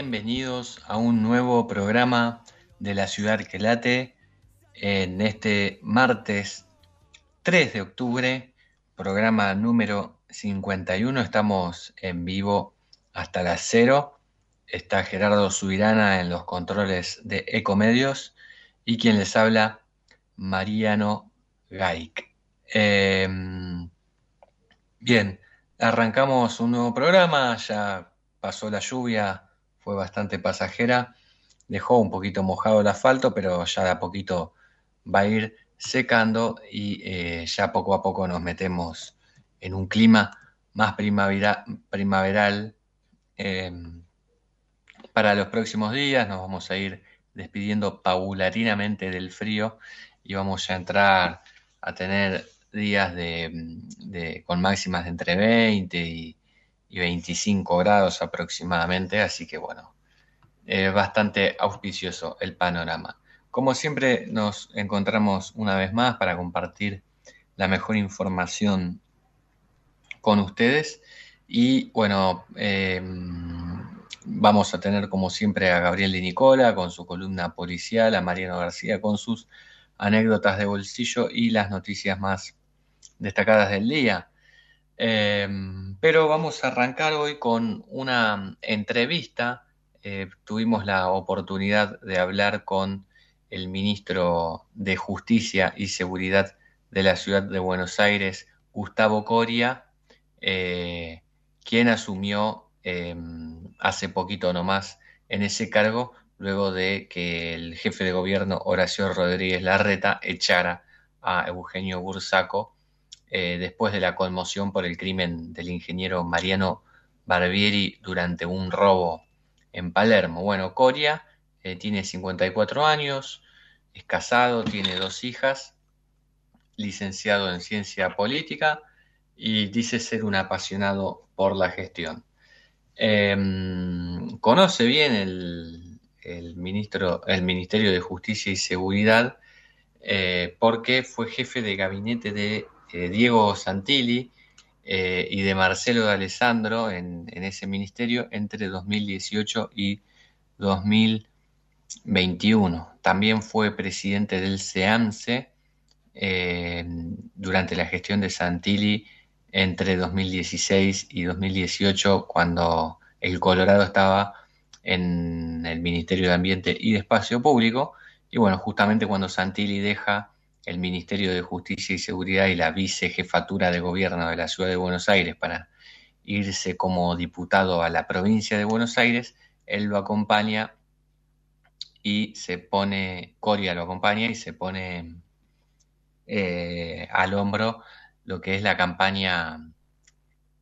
Bienvenidos a un nuevo programa de la ciudad que late en este martes 3 de octubre, programa número 51. Estamos en vivo hasta las 0. Está Gerardo Subirana en los controles de Ecomedios y quien les habla, Mariano Gaik. Em, bien, arrancamos un nuevo programa, ya pasó la lluvia, fue bastante pasajera, dejó un poquito mojado el asfalto, pero ya de a poquito va a ir secando y eh, ya poco a poco nos metemos en un clima más primaveral. Em, para los próximos días nos vamos a ir despidiendo paulatinamente del frío y vamos a entrar a tener días de, con máximas de entre 20 y, 25 grados aproximadamente, así que bueno, bastante auspicioso el panorama. Como siempre nos encontramos una vez más para compartir la mejor información con ustedes y bueno, em, vamos a tener como siempre a Gabriel de Nicola con su columna policial, a Mariano García con sus anécdotas de bolsillo y las noticias más destacadas del día. Em, pero vamos a arrancar hoy con una entrevista. Eh, tuvimos la oportunidad de hablar con el ministro de Justicia y Seguridad de la ciudad de Buenos Aires, Gustavo Coria, eh, quien asumió em, hace poquito nomás en ese cargo luego de que el jefe de gobierno Horacio Rodríguez Larreta echara a Eugenio Bursaco eh, después de la conmoción por el crimen del ingeniero Mariano Barbieri durante un robo en Palermo. Bueno, Coria eh, tiene 54 años, es casado, tiene dos hijas, licenciado en ciencia política y dice ser un apasionado por la gestión. Em, conoce bien el, el, ministro, el Ministerio de Justicia y Seguridad eh, porque fue jefe de gabinete de Diego Santilli eh, y de Marcelo de Alessandro en, ese ministerio entre 2018 y 2021. También fue presidente del SEAMSE durante la gestión de Santilli entre 2016 y 2018 cuando el Colorado estaba en el Ministerio de Ambiente y de Espacio Público. Y bueno, justamente cuando Santilli deja el Ministerio de Justicia y Seguridad y la vicejefatura de gobierno de la Ciudad de Buenos Aires para irse como diputado a la provincia de Buenos Aires, él lo acompaña y se pone, Coria lo acompaña y se pone eh, al hombro lo que es la campaña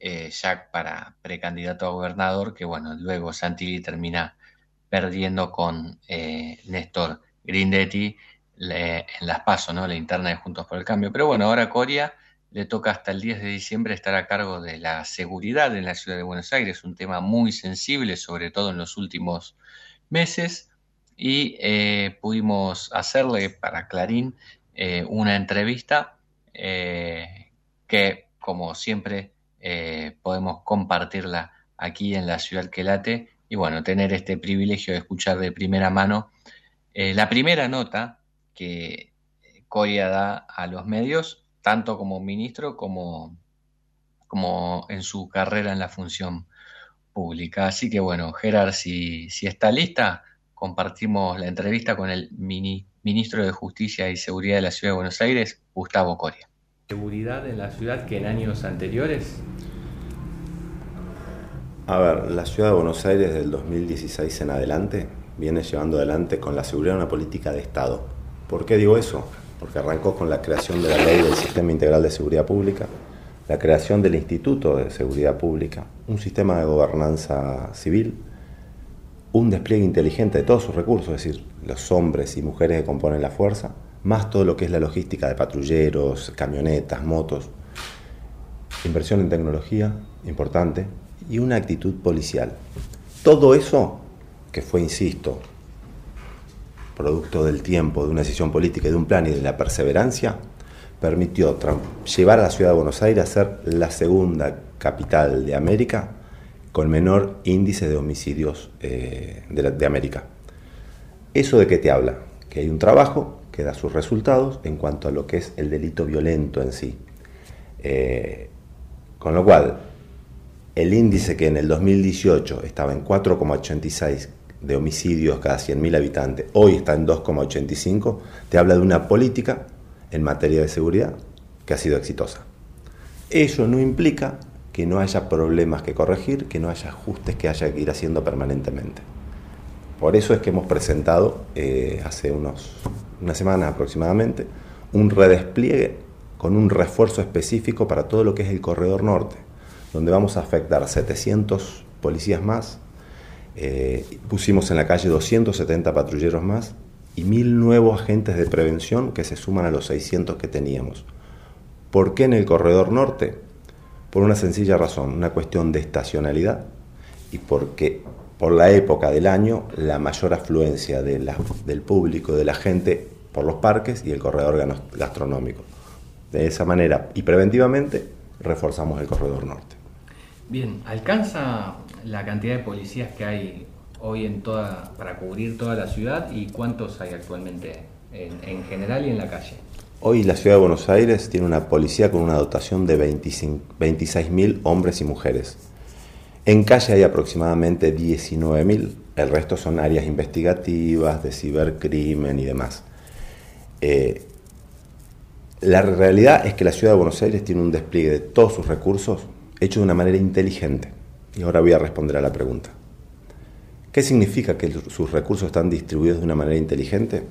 eh, Jack para precandidato a gobernador, que bueno, luego Santilli termina perdiendo con eh, Néstor Grindetti en las pasos, ¿no? La interna de Juntos por el Cambio. Pero bueno, ahora Coria le toca hasta el 10 de diciembre estar a cargo de la seguridad en la ciudad de Buenos Aires, un tema muy sensible, sobre todo en los últimos meses, y eh, pudimos hacerle para Clarín eh, una entrevista que, como siempre, eh, podemos compartirla aquí en la ciudad que late y bueno, tener este privilegio de escuchar de primera mano eh, la primera nota que Coria da a los medios, tanto como ministro como, como en su carrera en la función pública. Así que bueno, Gerard, si, si está lista, compartimos la entrevista con el mini, ministro de Justicia y Seguridad de la Ciudad de Buenos Aires, Gustavo Coria seguridad en la ciudad que en años anteriores? A ver, la ciudad de Buenos Aires del 2016 en adelante viene llevando adelante con la seguridad una política de Estado. ¿Por qué digo eso? Porque arrancó con la creación de la ley del Sistema Integral de Seguridad Pública, la creación del Instituto de Seguridad Pública, un sistema de gobernanza civil, un despliegue inteligente de todos sus recursos, es decir, los hombres y mujeres que componen la fuerza, más todo lo que es la logística de patrulleros, camionetas, motos, inversión en tecnología importante y una actitud policial. Todo eso, que fue, insisto, producto del tiempo, de una decisión política de un plan y de la perseverancia, permitió llevar a la ciudad de Buenos Aires a ser la segunda capital de América con menor índice de homicidios eh, de, América. ¿Eso de qué te habla? Que hay un trabajo que da sus resultados en cuanto a lo que es el delito violento en sí. Eh, con lo cual, el índice que en el 2018 estaba en 4,86 de homicidios cada 100.000 habitantes, hoy está en 2,85, te habla de una política en materia de seguridad que ha sido exitosa. Eso no implica que no haya problemas que corregir, que no haya ajustes que haya que ir haciendo permanentemente. Por eso es que hemos presentado eh, hace unos, una semana aproximadamente un redespliegue con un refuerzo específico para todo lo que es el corredor norte, donde vamos a afectar 700 policías más, eh, pusimos en la calle 270 patrulleros más y mil nuevos agentes de prevención que se suman a los 600 que teníamos. ¿Por qué en el corredor norte? Por una sencilla razón, una cuestión de estacionalidad y porque por la época del año la mayor afluencia de del público, de la gente por los parques y el corredor gastronómico. De esa manera y preventivamente reforzamos el corredor norte. Bien, ¿alcanza la cantidad de policías que hay hoy en toda, para cubrir toda la ciudad y cuántos hay actualmente en general y en la calle? Hoy la ciudad de Buenos Aires tiene una policía con una dotación de 26.000 hombres y mujeres. En calle hay aproximadamente 19.000, el resto son áreas investigativas, de cibercrimen y demás. Eh, la realidad es que la ciudad de Buenos Aires tiene un despliegue de todos sus recursos hecho de una manera inteligente. Y ahora voy a responder a la pregunta. ¿Qué significa que sus recursos están distribuidos de una manera inteligente?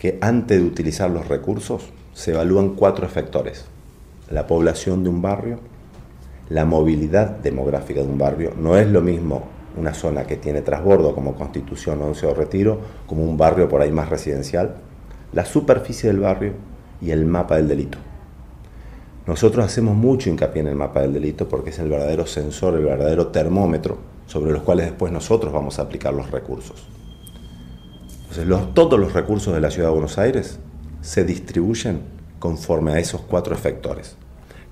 que antes de utilizar los recursos se evalúan cuatro efectores. La población de un barrio, la movilidad demográfica de un barrio. No es lo mismo una zona que tiene trasbordo como Constitución, Once o Retiro, como un barrio por ahí más residencial. La superficie del barrio y el mapa del delito. Nosotros hacemos mucho hincapié en el mapa del delito porque es el verdadero sensor, el verdadero termómetro sobre los cuales después nosotros vamos a aplicar los recursos. Entonces, todos los recursos de la ciudad de Buenos Aires se distribuyen conforme a esos cuatro efectores.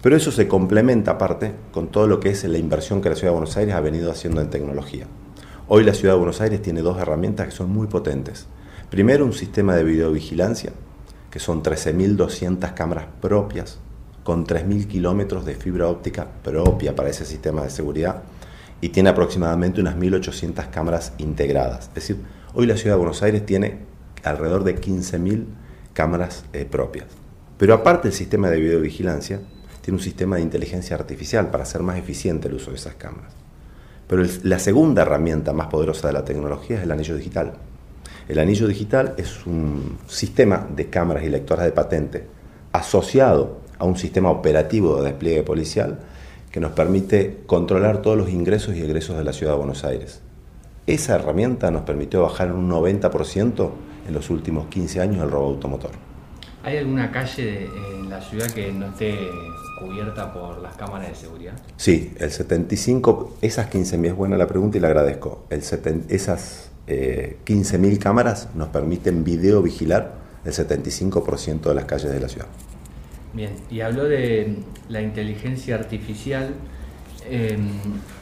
Pero eso se complementa aparte con todo lo que es la inversión que la ciudad de Buenos Aires ha venido haciendo en tecnología. Hoy la ciudad de Buenos Aires tiene dos herramientas que son muy potentes. Primero, un sistema de videovigilancia, que son 13.200 cámaras propias, con 3.000 kilómetros de fibra óptica propia para ese sistema de seguridad, y tiene aproximadamente unas 1.800 cámaras integradas. Es decir, Hoy la ciudad de Buenos Aires tiene alrededor de 15.000 cámaras eh, propias. Pero aparte del sistema de videovigilancia, tiene un sistema de inteligencia artificial para hacer más eficiente el uso de esas cámaras. Pero la segunda herramienta más poderosa de la tecnología es el anillo digital. El anillo digital es un sistema de cámaras y lectoras de patente asociado a un sistema operativo de despliegue policial que nos permite controlar todos los ingresos y egresos de la ciudad de Buenos Aires. Esa herramienta nos permitió bajar un 90% en los últimos 15 años el robo automotor. ¿Hay alguna calle en la ciudad que no esté cubierta por las cámaras de seguridad? Sí, el 75, esas 15.000, es buena la pregunta y la agradezco. El esas eh, 15.000 cámaras nos permiten video vigilar el 75% de las calles de la ciudad. Bien, y habló de la inteligencia artificial. Em,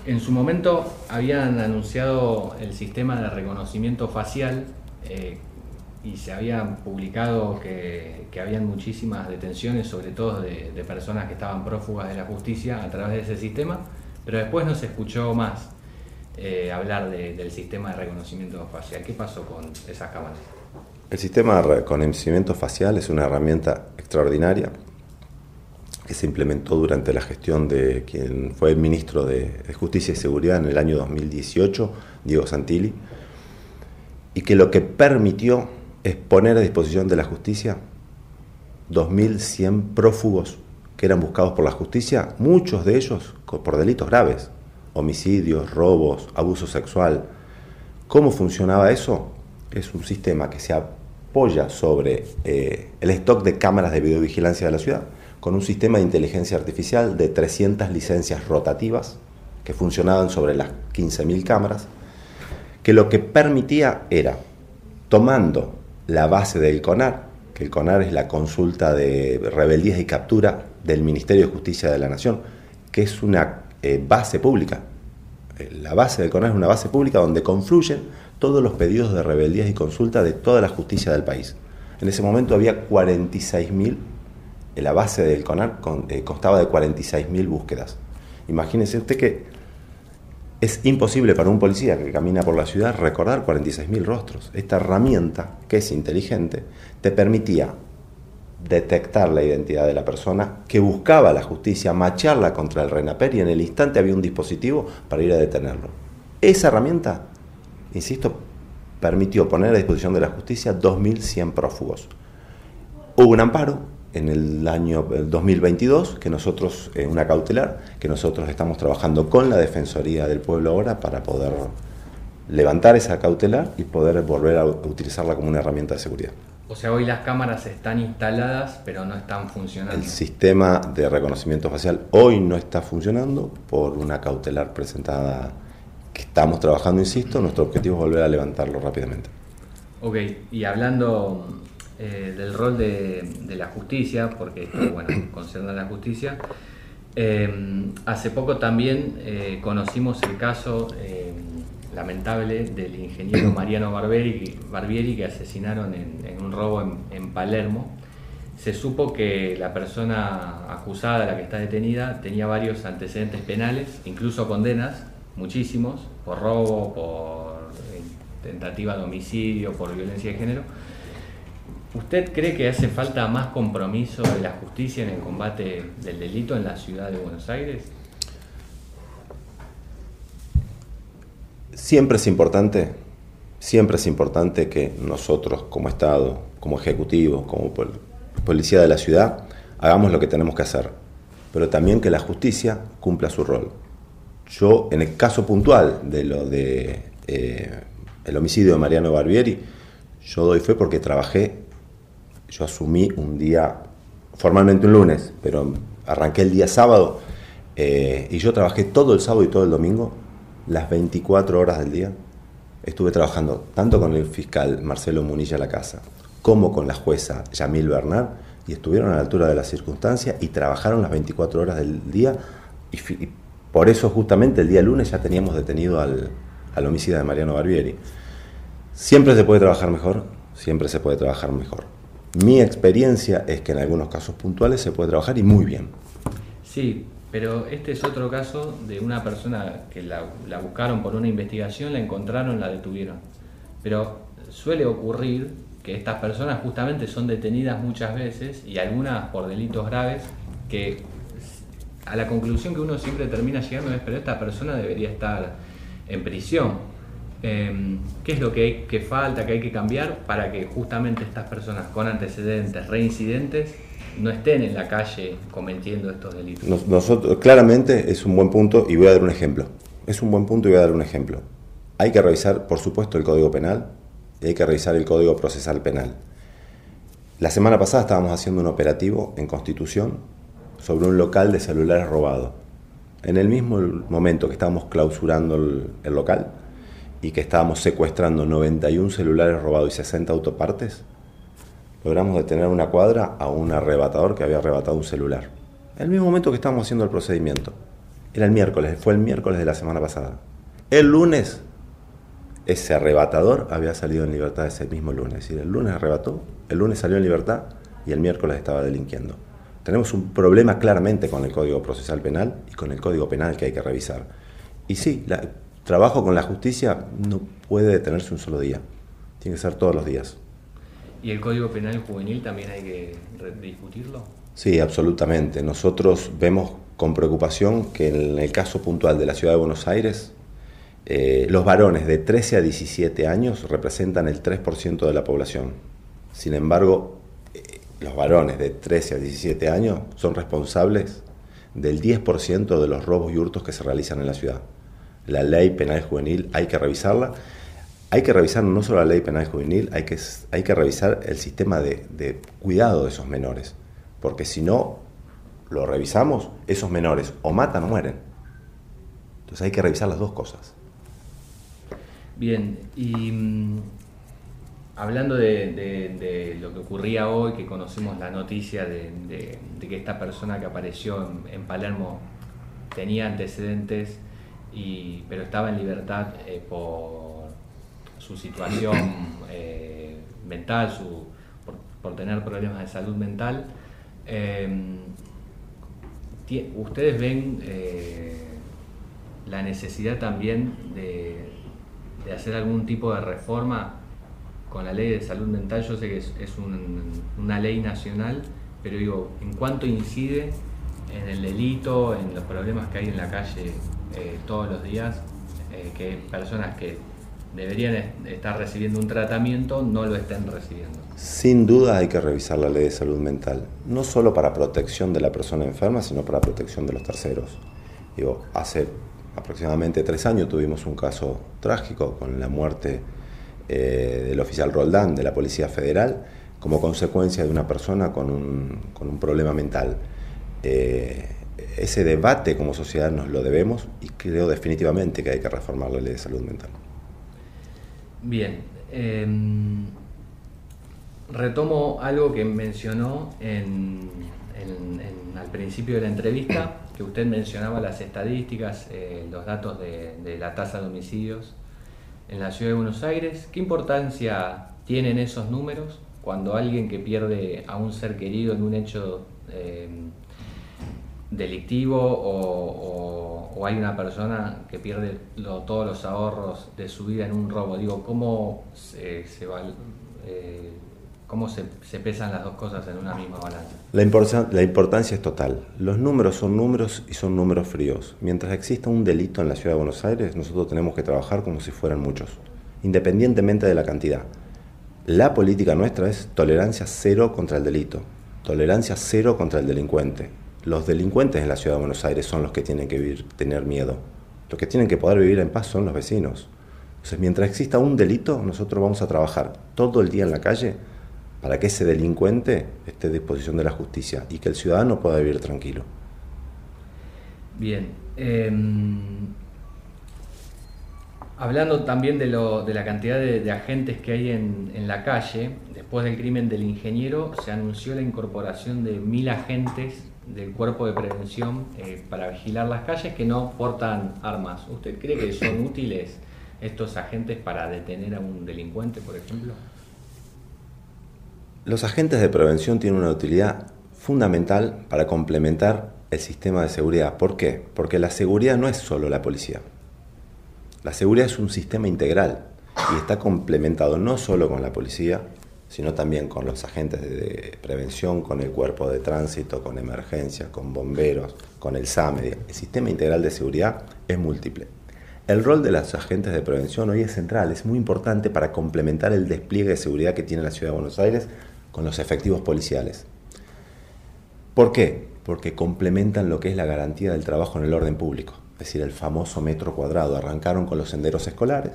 en su momento habían anunciado el sistema de reconocimiento facial eh, y se habían publicado que, habían muchísimas detenciones, sobre todo de, personas que estaban prófugas de la justicia a través de ese sistema, pero después no se escuchó más eh, hablar del sistema de reconocimiento facial. ¿Qué pasó con esas cámaras? El sistema de reconocimiento facial es una herramienta extraordinaria que se implementó durante la gestión de quien fue el ministro de, Justicia y Seguridad en el año 2018, Diego Santilli, y que lo que permitió es poner a disposición de la justicia 2.100 prófugos que eran buscados por la justicia, muchos de ellos por delitos graves, homicidios, robos, abuso sexual. ¿Cómo funcionaba eso? Es un sistema que se apoya sobre eh, el stock de cámaras de videovigilancia de la ciudad con un sistema de inteligencia artificial de 300 licencias rotativas que funcionaban sobre las 15.000 cámaras, que lo que permitía era, tomando la base del CONAR, que el CONAR es la consulta de rebeldías y captura del Ministerio de Justicia de la Nación, que es una eh, base pública. Eh, la base del CONAR es una base pública donde confluyen todos los pedidos de rebeldías y consulta de toda la justicia del país. En ese momento había 46.000, la base del CONAR constaba de 46.000 búsquedas. Imagínese usted que es imposible para un policía que camina por la ciudad recordar 46.000 rostros. Esta herramienta, que es inteligente, te permitía detectar la identidad de la persona, que buscaba la justicia, macharla contra el RENAPER y en el instante había un dispositivo para ir a detenerlo. Esa herramienta, insisto, permitió poner a disposición de la justicia 2.100 prófugos. Hubo un amparo, en el año 2022, que nosotros, eh, una cautelar, que nosotros estamos trabajando con la Defensoría del Pueblo ahora para poder levantar esa cautelar y poder volver a utilizarla como una herramienta de seguridad. O sea, hoy las cámaras están instaladas, pero no están funcionando. El sistema de reconocimiento facial hoy no está funcionando por una cautelar presentada que estamos trabajando, insisto, nuestro objetivo es volver a levantarlo rápidamente. Ok, y hablando eh, del rol de, la justicia, porque esto, bueno, concierne a la justicia. Eh, hace poco también eh, conocimos el caso lamentable del ingeniero Mariano Barbieri, Barbieri que asesinaron en, un robo en, Palermo. Se supo que la persona acusada, la que está detenida, tenía varios antecedentes penales, incluso condenas, muchísimos, por robo, por tentativa de homicidio, por violencia de género ¿Usted cree que hace falta más compromiso de la justicia en el combate del delito en la ciudad de Buenos Aires? Siempre es importante, siempre es importante que nosotros como Estado, como Ejecutivo, como policía de la ciudad, hagamos lo que tenemos que hacer, pero también que la justicia cumpla su rol. Yo, en el caso puntual de lo de eh, el homicidio de Mariano Barbieri, yo doy fe porque trabajé yo asumí un día, formalmente un lunes, pero arranqué el día sábado eh, y yo trabajé todo el sábado y todo el domingo, las 24 horas del día. Estuve trabajando tanto con el fiscal Marcelo Munilla La Casa como con la jueza Yamil Bernard y estuvieron a la altura de las circunstancias y trabajaron las 24 horas del día y, por eso justamente el día lunes ya teníamos detenido al, al homicida de Mariano Barbieri. Siempre se puede trabajar mejor, siempre se puede trabajar mejor. Mi experiencia es que en algunos casos puntuales se puede trabajar y muy bien. Sí, pero este es otro caso de una persona que la, buscaron por una investigación, la encontraron, la detuvieron. Pero suele ocurrir que estas personas justamente son detenidas muchas veces y algunas por delitos graves que a la conclusión que uno siempre termina llegando es, pero esta persona debería estar en prisión Em, qué es lo que, falta, que hay que cambiar para que justamente estas personas con antecedentes, reincidentes, no estén en la calle cometiendo estos delitos. Nosotros, claramente es un buen punto y voy a dar un ejemplo. Es un buen punto y voy a dar un ejemplo. Hay que revisar, por supuesto, el Código Penal y hay que revisar el Código Procesal Penal. La semana pasada estábamos haciendo un operativo en Constitución sobre un local de celulares robado. En el mismo momento que estábamos clausurando el local, y que estábamos secuestrando 91 celulares robados y 60 autopartes, logramos detener una cuadra a un arrebatador que había arrebatado un celular. En el mismo momento que estábamos haciendo el procedimiento. Era el miércoles, fue el miércoles de la semana pasada. El lunes, ese arrebatador había salido en libertad ese mismo lunes. Es decir, el lunes arrebató, el lunes salió en libertad y el miércoles estaba delinquiendo. Tenemos un problema claramente con el Código Procesal Penal y con el Código Penal que hay que revisar. Y sí, la, trabajo con la justicia no puede detenerse un solo día, tiene que ser todos los días. ¿Y el Código Penal Juvenil también hay que discutirlo? Sí, absolutamente. Nosotros vemos con preocupación que en el caso puntual de la ciudad de Buenos Aires, eh, los varones de 13 a 17 años representan el 3% de la población. Sin embargo, eh, los varones de 13 a 17 años son responsables del 10% de los robos y hurtos que se realizan en la ciudad la ley penal juvenil hay que revisarla. Hay que revisar no solo la ley penal juvenil, hay que, hay que revisar el sistema de, cuidado de esos menores. Porque si no lo revisamos, esos menores o matan o mueren. Entonces hay que revisar las dos cosas. Bien, y mm, hablando de, lo que ocurría hoy, que conocimos la noticia de, que esta persona que apareció en, Palermo tenía antecedentes, y, pero estaba en libertad eh, por su situación eh, mental, su, por, tener problemas de salud mental. Em, ¿Ustedes ven eh, la necesidad también de, de hacer algún tipo de reforma con la ley de salud mental, yo sé que es, una ley nacional, pero digo, ¿en cuánto incide en el delito, en los problemas que hay en la calle eh, todos los días, eh, que personas que deberían estar recibiendo un tratamiento no lo estén recibiendo? Sin duda hay que revisar la ley de salud mental, no solo para protección de la persona enferma, sino para protección de los terceros. Digo, hace aproximadamente tres años tuvimos un caso trágico con la muerte eh, del oficial Roldán de la Policía Federal como consecuencia de una persona con un, problema mental. Ese debate como sociedad nos lo debemos y creo definitivamente que hay que reformar la ley de salud mental. Bien. Em, retomo algo que mencionó en, al principio de la entrevista, que usted mencionaba las estadísticas, eh, los datos de, la tasa de homicidios en la ciudad de Buenos Aires. ¿Qué importancia tienen esos números cuando alguien que pierde a un ser querido en un hecho eh, delictivo o, hay una persona que pierde todos los ahorros de su vida en un robo? Digo, ¿cómo se, va, eh, ¿Cómo se, pesan las dos cosas en una misma balanza? La, la, importancia es total. Los números son números y son números fríos. Mientras exista un delito en la ciudad de Buenos Aires, nosotros tenemos que trabajar como si fueran muchos, independientemente de la cantidad. La política nuestra es tolerancia cero contra el delito, tolerancia cero contra el delincuente. Los delincuentes en la ciudad de Buenos Aires son los que tienen que vivir, tener miedo. Los que tienen que poder vivir en paz son los vecinos. Entonces, mientras exista un delito, nosotros vamos a trabajar todo el día en la calle para que ese delincuente esté a disposición de la justicia y que el ciudadano pueda vivir tranquilo. Bien. Em, hablando también de, la cantidad de, agentes que hay en, la calle, después del crimen del ingeniero se anunció la incorporación de mil agentes del cuerpo de prevención eh, para vigilar las calles que no portan armas. ¿Usted cree que son útiles estos agentes para detener a un delincuente, por ejemplo? Los agentes de prevención tienen una utilidad fundamental para complementar el sistema de seguridad. ¿Por qué? Porque la seguridad no es solo la policía. La seguridad es un sistema integral y está complementado no solo con la policía, sino también con los agentes de prevención, con el cuerpo de tránsito, con emergencias, con bomberos, con el SAME. El sistema integral de seguridad es múltiple. El rol de los agentes de prevención hoy es central, es muy importante para complementar el despliegue de seguridad que tiene la Ciudad de Buenos Aires con los efectivos policiales. ¿Por qué? Porque complementan lo que es la garantía del trabajo en el orden público, es decir, el famoso metro cuadrado. Arrancaron con los senderos escolares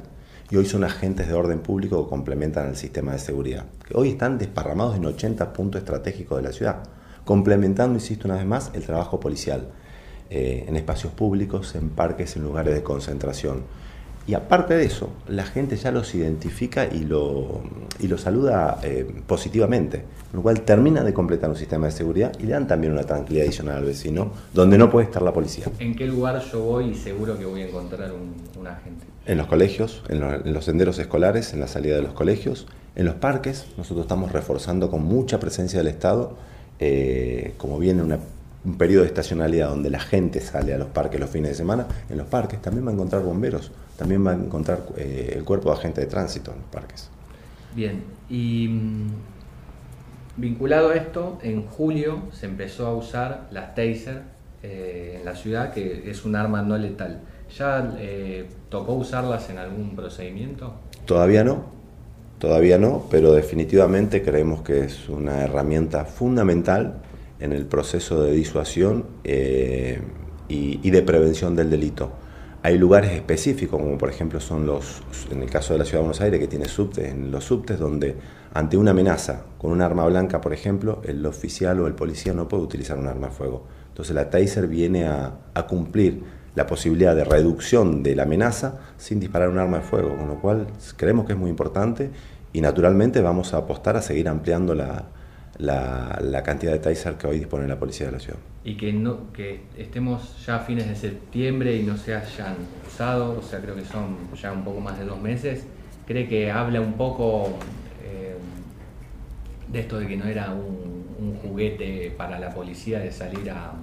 y hoy son agentes de orden público que complementan el sistema de seguridad, que hoy están desparramados en 80 puntos estratégicos de la ciudad, complementando, insisto una vez más, el trabajo policial eh, en espacios públicos, en parques, en lugares de concentración. Y aparte de eso, la gente ya los identifica y lo, y lo saluda eh, positivamente, lo cual termina de completar un sistema de seguridad y le dan también una tranquilidad adicional al vecino, donde no puede estar la policía. ¿En qué lugar yo voy y seguro que voy a encontrar un, agente? En los colegios, en, los senderos escolares, en la salida de los colegios, en los parques, nosotros estamos reforzando con mucha presencia del Estado, eh, como viene una un periodo de estacionalidad donde la gente sale a los parques los fines de semana, en los parques también va a encontrar bomberos, también va a encontrar eh, el cuerpo de agente de tránsito en los parques. Bien, y mm, vinculado a esto, en julio se empezó a usar las taser eh, en la ciudad, que es un arma no letal. ¿Ya eh, tocó usarlas en algún procedimiento? Todavía no, todavía no, pero definitivamente creemos que es una herramienta fundamental en el proceso de disuasión eh, y, de prevención del delito. Hay lugares específicos, como por ejemplo son los, en el caso de la Ciudad de Buenos Aires, que tiene subtes, en los subtes donde ante una amenaza con un arma blanca, por ejemplo, el oficial o el policía no puede utilizar un arma de fuego. Entonces la taser viene a, a cumplir la posibilidad de reducción de la amenaza sin disparar un arma de fuego, con lo cual creemos que es muy importante y naturalmente vamos a apostar a seguir ampliando la, la, cantidad de taser que hoy dispone la policía de la ciudad. Y que, no, que estemos ya a fines de septiembre y no se hayan usado, o sea, creo que son ya un poco más de dos meses, ¿cree que habla un poco eh, de esto de que no era un, juguete para la policía de salir a,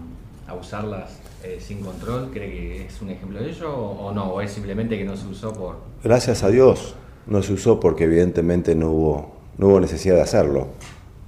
usarlas eh, sin control? ¿Cree que es un ejemplo de ello o, no? ¿O es simplemente que no se usó por...? Gracias a Dios no se usó porque evidentemente no hubo, no hubo necesidad de hacerlo.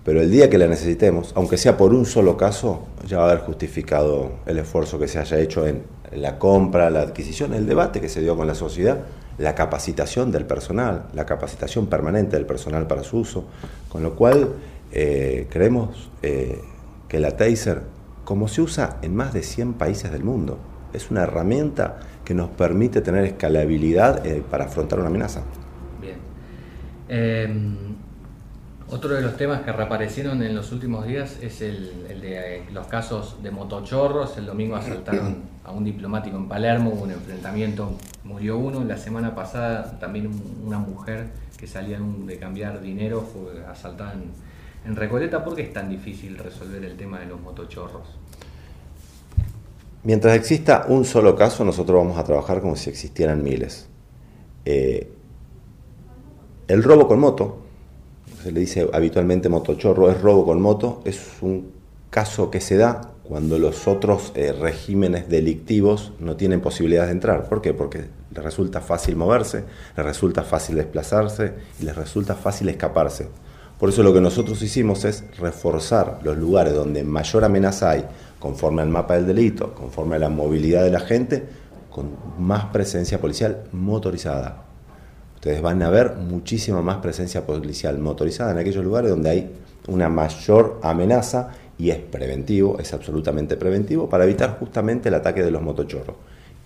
Pero el día que la necesitemos, aunque sea por un solo caso, ya va a haber justificado el esfuerzo que se haya hecho en la compra, la adquisición, el debate que se dio con la sociedad, la capacitación del personal, la capacitación permanente del personal para su uso, con lo cual eh, creemos eh, que la Taser, como se usa en más de 100 países del mundo, es una herramienta que nos permite tener escalabilidad eh, para afrontar una amenaza. Bien. Em, otro de los temas que reaparecieron en los últimos días es el, de eh, los casos de motochorros. El domingo asaltaron a un diplomático en Palermo, hubo un enfrentamiento, murió uno. La semana pasada también una mujer que salía de cambiar dinero fue asaltada en, Recoleta. ¿Por qué es tan difícil resolver el tema de los motochorros? Mientras exista un solo caso, nosotros vamos a trabajar como si existieran miles. Eh, el robo con moto se le dice habitualmente motochorro, es robo con moto, es un caso que se da cuando los otros eh, regímenes delictivos no tienen posibilidad de entrar. ¿Por qué? Porque les resulta fácil moverse, les resulta fácil desplazarse y les resulta fácil escaparse. Por eso lo que nosotros hicimos es reforzar los lugares donde mayor amenaza hay, conforme al mapa del delito, conforme a la movilidad de la gente, con más presencia policial motorizada. Ustedes van a ver muchísima más presencia policial motorizada en aquellos lugares donde hay una mayor amenaza y es preventivo, es absolutamente preventivo para evitar justamente el ataque de los motochorros.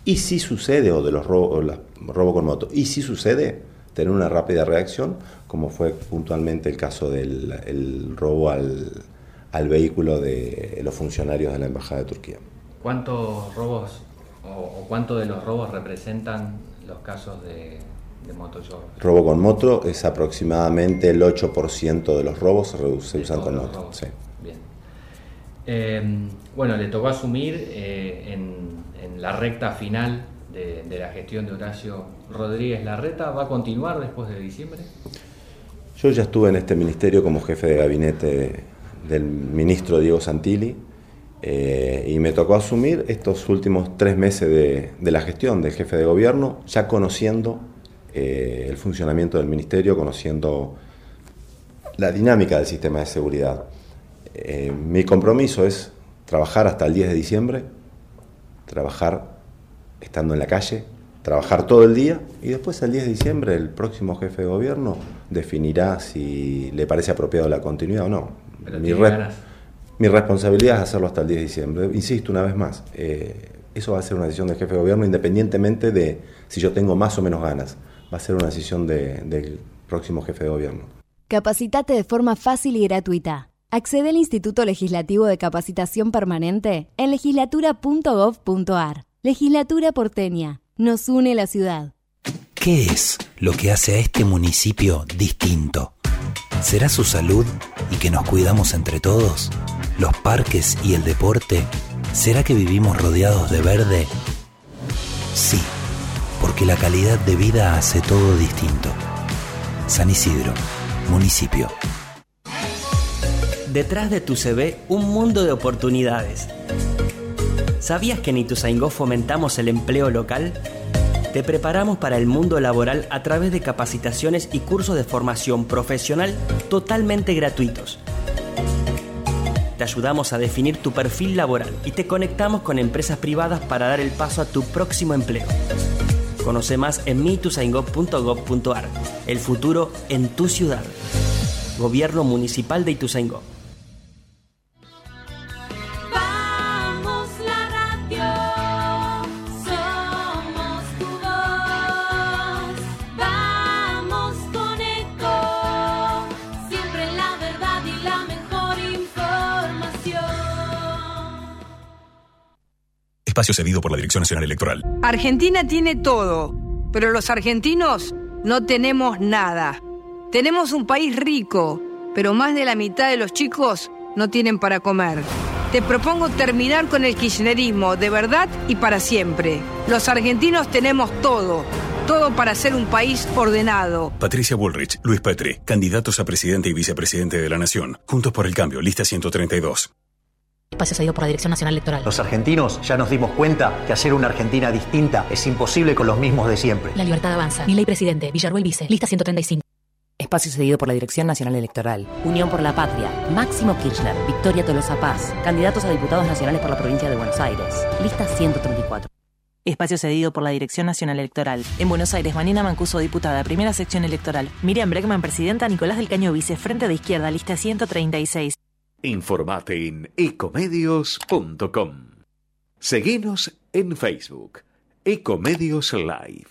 Y si sucede, o de los robos robo con moto, y si sucede, tener una rápida reacción, como fue puntualmente el caso del robo al, vehículo de los funcionarios de la Embajada de Turquía. ¿Cuántos robos o, o cuánto de los robos representan los casos de Robo con moto es aproximadamente el 8% de los robos se, usan con moto. Bien. Em, bueno, le tocó asumir eh, en, la recta final de, la gestión de Horacio Rodríguez Larreta. ¿Va a continuar después de diciembre? Yo ya estuve en este ministerio como jefe de gabinete del ministro Diego Santilli. Eh, y me tocó asumir estos últimos tres meses de, la gestión del jefe de gobierno, ya conociendo eh, el funcionamiento del ministerio, conociendo la dinámica del sistema de seguridad. Eh, mi compromiso es trabajar hasta el 10 de diciembre, trabajar estando en la calle, trabajar todo el día y después el 10 de diciembre el próximo jefe de gobierno definirá si le parece apropiado la continuidad o no. Mi, mi, responsabilidad es hacerlo hasta el 10 de diciembre. Insisto una vez más, eh, eso va a ser una decisión del jefe de gobierno independientemente de si yo tengo más o menos ganas va a ser una decisión del próximo jefe de gobierno. Capacitate de forma fácil y gratuita. Accede al Instituto Legislativo de Capacitación Permanente en legislatura.gov.ar. Legislatura porteña. Nos une la ciudad. ¿Qué es lo que hace a este municipio distinto? ¿Será su salud y que nos cuidamos entre todos? ¿Los parques y el deporte? ¿Será que vivimos rodeados de verde? Sí porque la calidad de vida hace todo distinto. San Isidro, municipio. Detrás de tu CV, un mundo de oportunidades. ¿Sabías que en Ituzaingó fomentamos el empleo local? Te preparamos para el mundo laboral a través de capacitaciones y cursos de formación profesional totalmente gratuitos. Te ayudamos a definir tu perfil laboral y te conectamos con empresas privadas para dar el paso a tu próximo empleo. Conoce más en mitusaingó.gov.ar. El futuro en tu ciudad. Gobierno Municipal de Ituzaingó. Espacio cedido por la Dirección Nacional Electoral. Argentina tiene todo, pero los argentinos no tenemos nada. Tenemos un país rico, pero más de la mitad de los chicos no tienen para comer. Te propongo terminar con el kirchnerismo de verdad y para siempre. Los argentinos tenemos todo, todo para ser un país ordenado. Patricia Bullrich, Luis Petri, candidatos a presidente y vicepresidente de la Nación. Juntos por el cambio, lista 132. Espacio cedido por la Dirección Nacional Electoral. Los argentinos ya nos dimos cuenta que hacer una Argentina distinta es imposible con los mismos de siempre. La libertad avanza. Mi ley presidente, Villarruel Vice, lista 135. Espacio cedido por la Dirección Nacional Electoral. Unión por la Patria. Máximo Kirchner. Victoria Tolosa Paz. Candidatos a diputados nacionales por la provincia de Buenos Aires. Lista 134. Espacio cedido por la Dirección Nacional Electoral. En Buenos Aires, Manina Mancuso, diputada, primera sección electoral. Miriam Breckman, presidenta. Nicolás del Caño, vice, frente de izquierda, lista 136. Informate en ecomedios.com. Seguinos en Facebook. Ecomedios Live.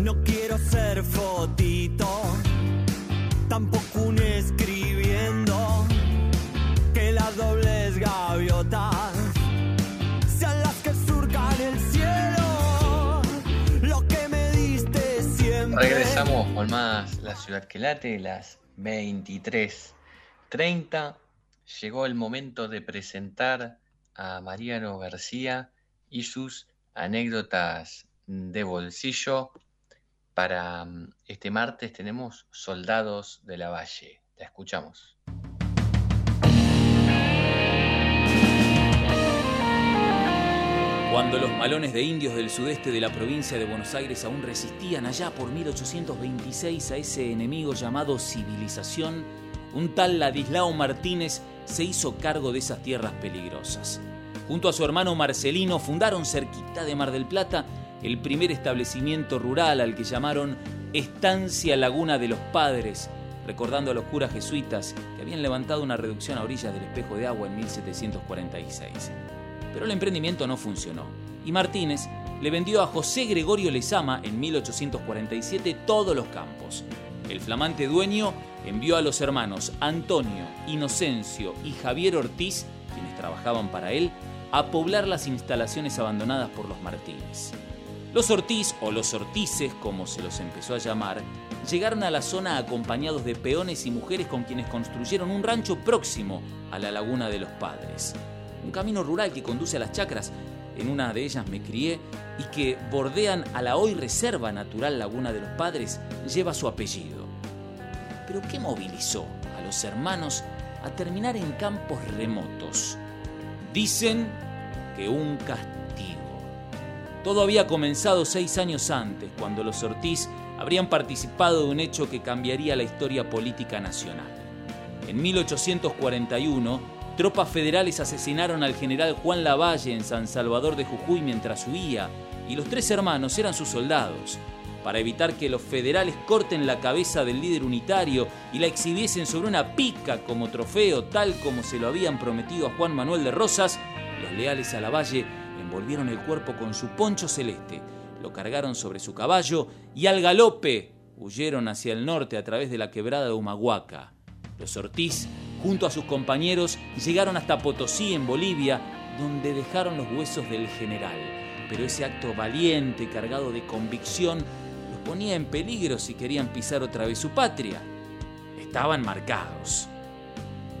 No quiero ser fotito, tampoco un Regresamos con más La Ciudad que Late, las 23.30. Llegó el momento de presentar a Mariano García y sus anécdotas de bolsillo. Para mm, este martes tenemos Soldados de la Valle. La escuchamos. Cuando los malones de indios del sudeste de la provincia de Buenos Aires aún resistían allá por 1826 a ese enemigo llamado civilización, un tal Ladislao Martínez se hizo cargo de esas tierras peligrosas. Junto a su hermano Marcelino fundaron cerquita de Mar del Plata el primer establecimiento rural al que llamaron Estancia Laguna de los Padres, recordando a los curas jesuitas que habían levantado una reducción a orillas del espejo de agua en 1746. Pero el emprendimiento no funcionó y Martínez le vendió a José Gregorio Lezama en 1847 todos los campos. El flamante dueño envió a los hermanos Antonio, Inocencio y Javier Ortiz, quienes trabajaban para él, a poblar las instalaciones abandonadas por los Martínez. Los Ortiz, o los Ortices, como se los empezó a llamar, llegaron a la zona acompañados de peones y mujeres con quienes construyeron un rancho próximo a la Laguna de los Padres. Un camino rural que conduce a las chacras, en una de ellas me crié, y que bordean a la hoy Reserva Natural Laguna de los Padres, lleva su apellido. Pero ¿qué movilizó a los hermanos a terminar en campos remotos? Dicen que un castigo. Todo había comenzado seis años antes, cuando los Ortiz habrían participado de un hecho que cambiaría la historia política nacional. En 1841, tropas federales asesinaron al general Juan Lavalle en San Salvador de Jujuy mientras huía, y los tres hermanos eran sus soldados. Para evitar que los federales corten la cabeza del líder unitario y la exhibiesen sobre una pica como trofeo, tal como se lo habían prometido a Juan Manuel de Rosas, los leales a Lavalle envolvieron el cuerpo con su poncho celeste, lo cargaron sobre su caballo y al galope huyeron hacia el norte a través de la quebrada de Humahuaca. Los Ortiz, junto a sus compañeros, llegaron hasta Potosí, en Bolivia, donde dejaron los huesos del general. Pero ese acto valiente, cargado de convicción, los ponía en peligro si querían pisar otra vez su patria. Estaban marcados.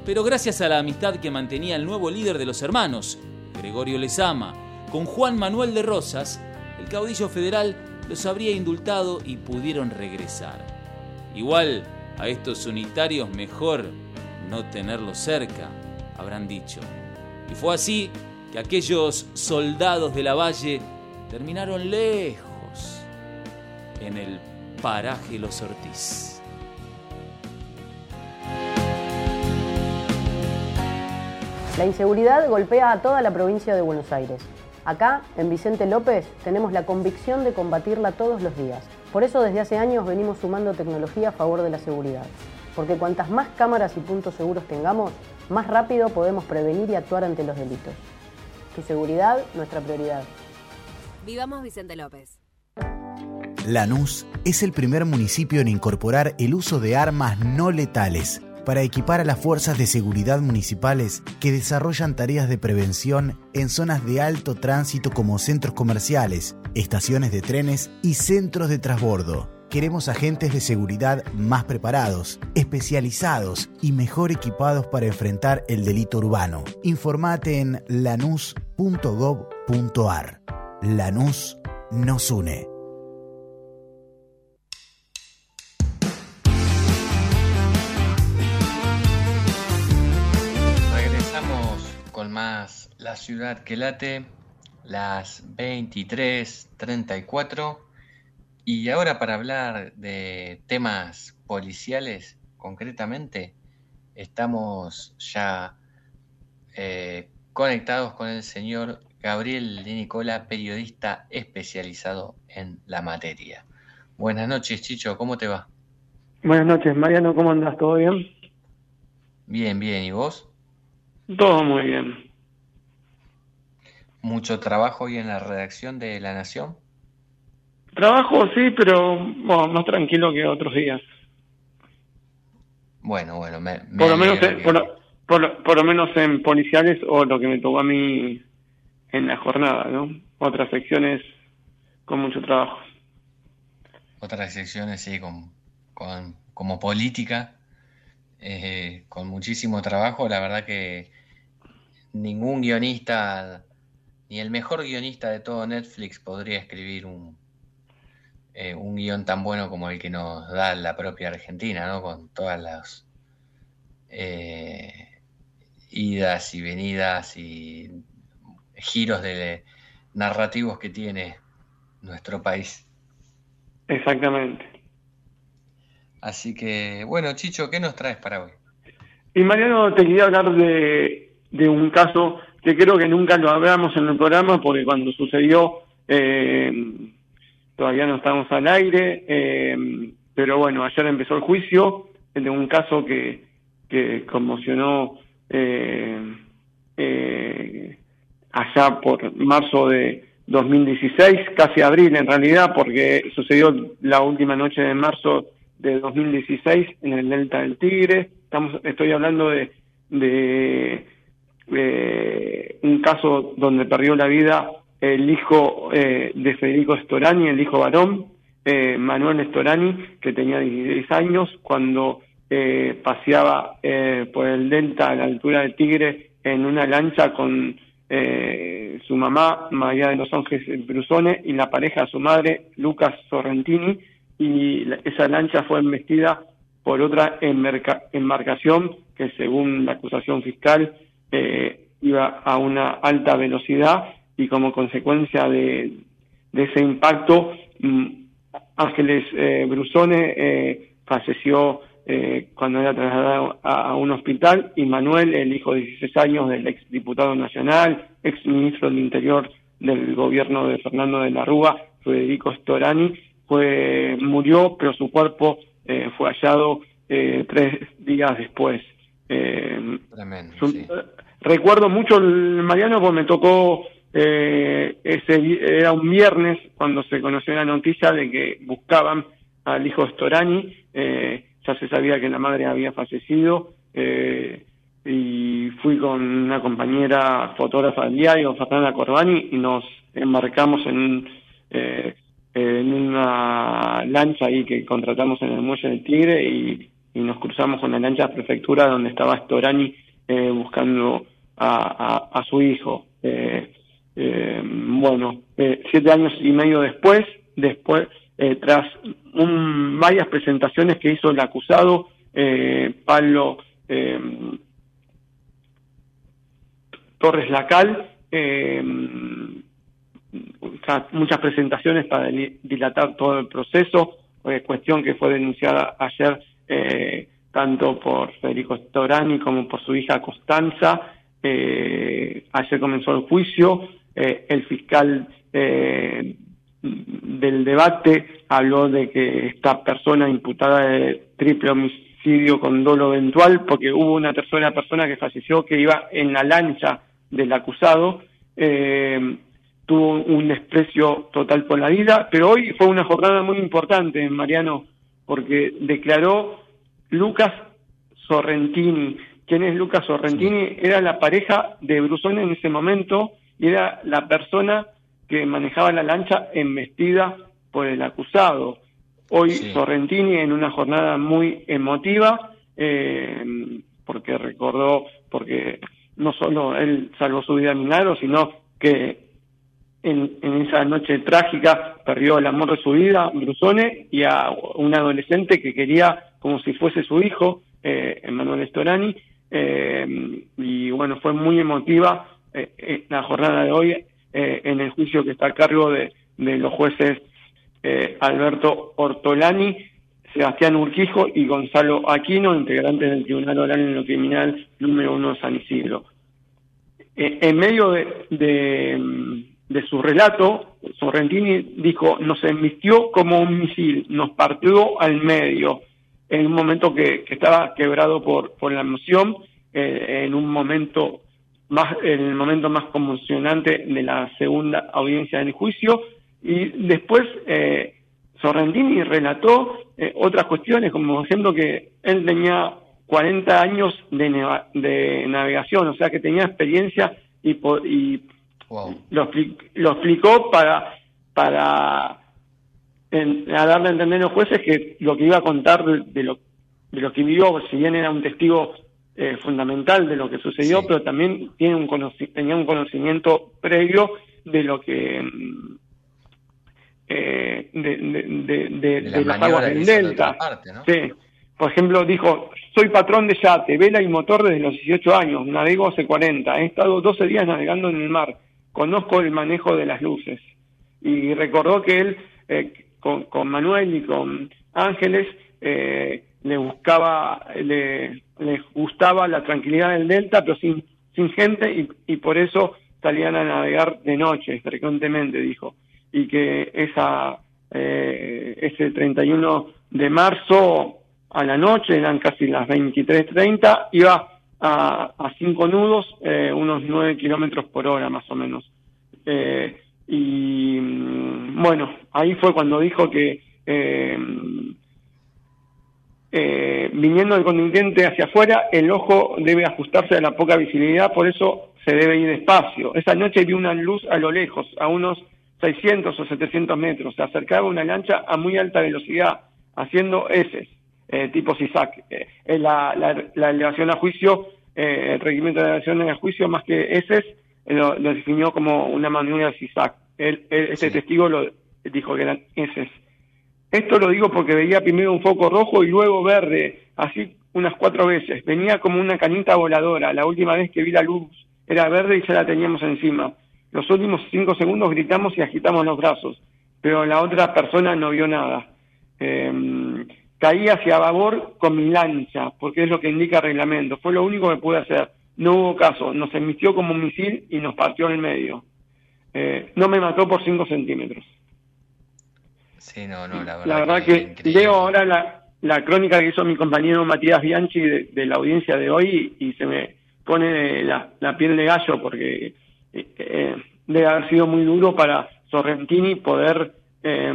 Pero gracias a la amistad que mantenía el nuevo líder de los hermanos, Gregorio Lezama, con Juan Manuel de Rosas, el caudillo federal los habría indultado y pudieron regresar. Igual a estos unitarios mejor no tenerlos cerca, habrán dicho. Y fue así que aquellos soldados de la valle terminaron lejos en el paraje Los Ortiz. La inseguridad golpea a toda la provincia de Buenos Aires. Acá, en Vicente López, tenemos la convicción de combatirla todos los días. Por eso desde hace años venimos sumando tecnología a favor de la seguridad. Porque cuantas más cámaras y puntos seguros tengamos, más rápido podemos prevenir y actuar ante los delitos. Tu seguridad, nuestra prioridad. Vivamos Vicente López. Lanús es el primer municipio en incorporar el uso de armas no letales para equipar a las fuerzas de seguridad municipales que desarrollan tareas de prevención en zonas de alto tránsito como centros comerciales, estaciones de trenes y centros de transbordo. Queremos agentes de seguridad más preparados, especializados y mejor equipados para enfrentar el delito urbano. Informate en lanus.gov.ar. Lanús nos une. Regresamos con más La ciudad que late, las 23:34 y ahora para hablar de temas policiales concretamente, estamos ya eh, conectados con el señor Gabriel de Nicola, periodista especializado en la materia. Buenas noches, Chicho, ¿cómo te va? Buenas noches, Mariano, ¿cómo andas? ¿Todo bien? Bien, bien, ¿y vos? Todo muy bien. ¿Mucho trabajo hoy en la redacción de La Nación? Trabajo sí, pero bueno, más tranquilo que otros días. Bueno, bueno, me, por lo menos en, por, por, lo menos en policiales o lo que me tocó a mí en la jornada, ¿no? Otras secciones con mucho trabajo. Otras secciones sí, con, con como política, eh, con muchísimo trabajo. La verdad que ningún guionista, ni el mejor guionista de todo Netflix podría escribir un, eh, un guion tan bueno como el que nos da la propia Argentina, ¿no? Con todas las eh, idas y venidas y giros de narrativos que tiene nuestro país. Exactamente. Así que, bueno, Chicho, ¿qué nos traes para hoy? Y Mariano, te quería hablar de, de un caso que creo que nunca lo hablamos en el programa porque cuando sucedió eh, todavía no estamos al aire, eh, pero bueno, ayer empezó el juicio de un caso que, que conmocionó eh, eh, allá por marzo de 2016, casi abril en realidad, porque sucedió la última noche de marzo de 2016 en el Delta del Tigre. Estamos, estoy hablando de, de un caso donde perdió la vida el hijo eh, de Federico Storani, el hijo varón, eh, Manuel Storani, que tenía 16 años, cuando eh, paseaba por el delta a la altura del Tigre en una lancha con su mamá, María de los Ángeles Brusone, y la pareja de su madre, Lucas Sorrentini, y esa lancha fue embestida por otra embarcación que según la acusación fiscal iba a una alta velocidad y como consecuencia de, ese impacto, mm, Ángeles eh, Brusone eh, falleció eh, cuando era trasladado a, un hospital y Manuel, el hijo de 16 años del ex diputado nacional, ex ministro del Interior del gobierno de Fernando de la Rúa, Federico Storani, fue, murió, pero su cuerpo eh, fue hallado tres días después. Recuerdo mucho el Mariano porque me tocó eh, ese era un viernes cuando se conoció la noticia de que buscaban al hijo Storani, eh, ya se sabía que la madre había fallecido, eh, y fui con una compañera fotógrafa del diario, Fernanda Corbani, y nos embarcamos en, eh, en una lancha ahí que contratamos en el muelle del Tigre y, nos cruzamos con la lancha prefectura donde estaba Storani eh, buscando a, a, a, su hijo. Eh, eh, bueno, eh, siete años y medio después, después eh, tras un, varias presentaciones que hizo el acusado, eh, Pablo Torres Lacal, muchas presentaciones para dilatar todo el proceso, cuestión que fue denunciada ayer tanto por Federico Storani como por su hija Constanza. ayer comenzó el juicio, eh, el fiscal eh, del debate habló de que esta persona imputada de triple homicidio con dolo eventual, porque hubo una tercera persona que falleció que iba en la lancha del acusado, eh, tuvo un desprecio total por la vida, pero hoy fue una jornada muy importante, Mariano, porque declaró Lucas Sorrentini. ¿Quién es Lucas Sorrentini? Era la pareja de Brusone en ese momento y era la persona que manejaba la lancha embestida por el acusado. Hoy Sorrentini en una jornada muy emotiva, eh, porque recordó, porque no solo él salvó su vida en milagro, sino que en, esa noche trágica perdió el amor de su vida, Brusone, y a un adolescente que quería como si fuese su hijo, eh, Emanuel Storani, eh, y bueno, fue muy emotiva eh, la jornada de hoy en el juicio que está a cargo de, los jueces Alberto Ortolani, Sebastián Urquijo y Gonzalo Aquino, integrantes del Tribunal Oral en lo Criminal número uno de San Isidro. en medio de su relato, Sorrentini dijo, nos embistió como un misil, nos partió al medio, en un momento que, estaba quebrado por, la emoción, eh, en un momento más, en el momento más conmocionante de la segunda audiencia del juicio, y después eh, Sorrentini relató eh, otras cuestiones, como por ejemplo que él tenía 40 años de, de navegación, o sea que tenía experiencia y, y lo, explicó para, para a darle a entender a los jueces que lo que iba a contar de, lo, de lo que vivió, si bien era un testigo eh, fundamental de lo que sucedió, pero también tiene un tenía un conocimiento previo de lo que eh, de, las aguas del delta. Sí. Por ejemplo, dijo, soy patrón de yate, vela y motor desde los 18 años, navego hace 40, he estado 12 días navegando en el mar conozco el manejo de las luces. Y recordó que él, eh, con, Manuel y con Ángeles, eh, le buscaba, le, gustaba la tranquilidad del delta, pero sin, sin gente, y, por eso salían a navegar de noche, frecuentemente, dijo. Y que esa, eh, ese 31 de marzo a la noche, eran casi las 23.30, iba a, a cinco nudos, eh, unos nueve kilómetros por hora más o menos. Eh, y mm, bueno, ahí fue cuando dijo que eh, viniendo el contingente hacia afuera, el ojo debe ajustarse a la poca visibilidad, por eso se debe ir despacio. Esa noche vi una luz a lo lejos, a unos 600 o 700 metros. Se acercaba una lancha a muy alta velocidad, haciendo S eh, tipo CISAC. Eh, la, la, elevación a juicio, eh, el regimiento de elevación a juicio, más que ese, lo, definió como una maniobra CISAC. Él, ese testigo lo dijo que eran ese. Esto lo digo porque veía primero un foco rojo y luego verde, así unas cuatro veces. Venía como una canita voladora. La última vez que vi la luz era verde y ya la teníamos encima. Los últimos cinco segundos gritamos y agitamos los brazos, pero la otra persona no vio nada. Eh, caí hacia babor con mi lancha, porque es lo que indica el reglamento. Fue lo único que pude hacer. No hubo caso. Nos emitió como un misil y nos partió en el medio. Eh, no me mató por 5 centímetros. Sí, no, no, la verdad. La verdad que, leo ahora la, la, crónica que hizo mi compañero Matías Bianchi de, la audiencia de hoy y, se me pone la, la, piel de gallo porque eh, debe haber sido muy duro para Sorrentini poder eh,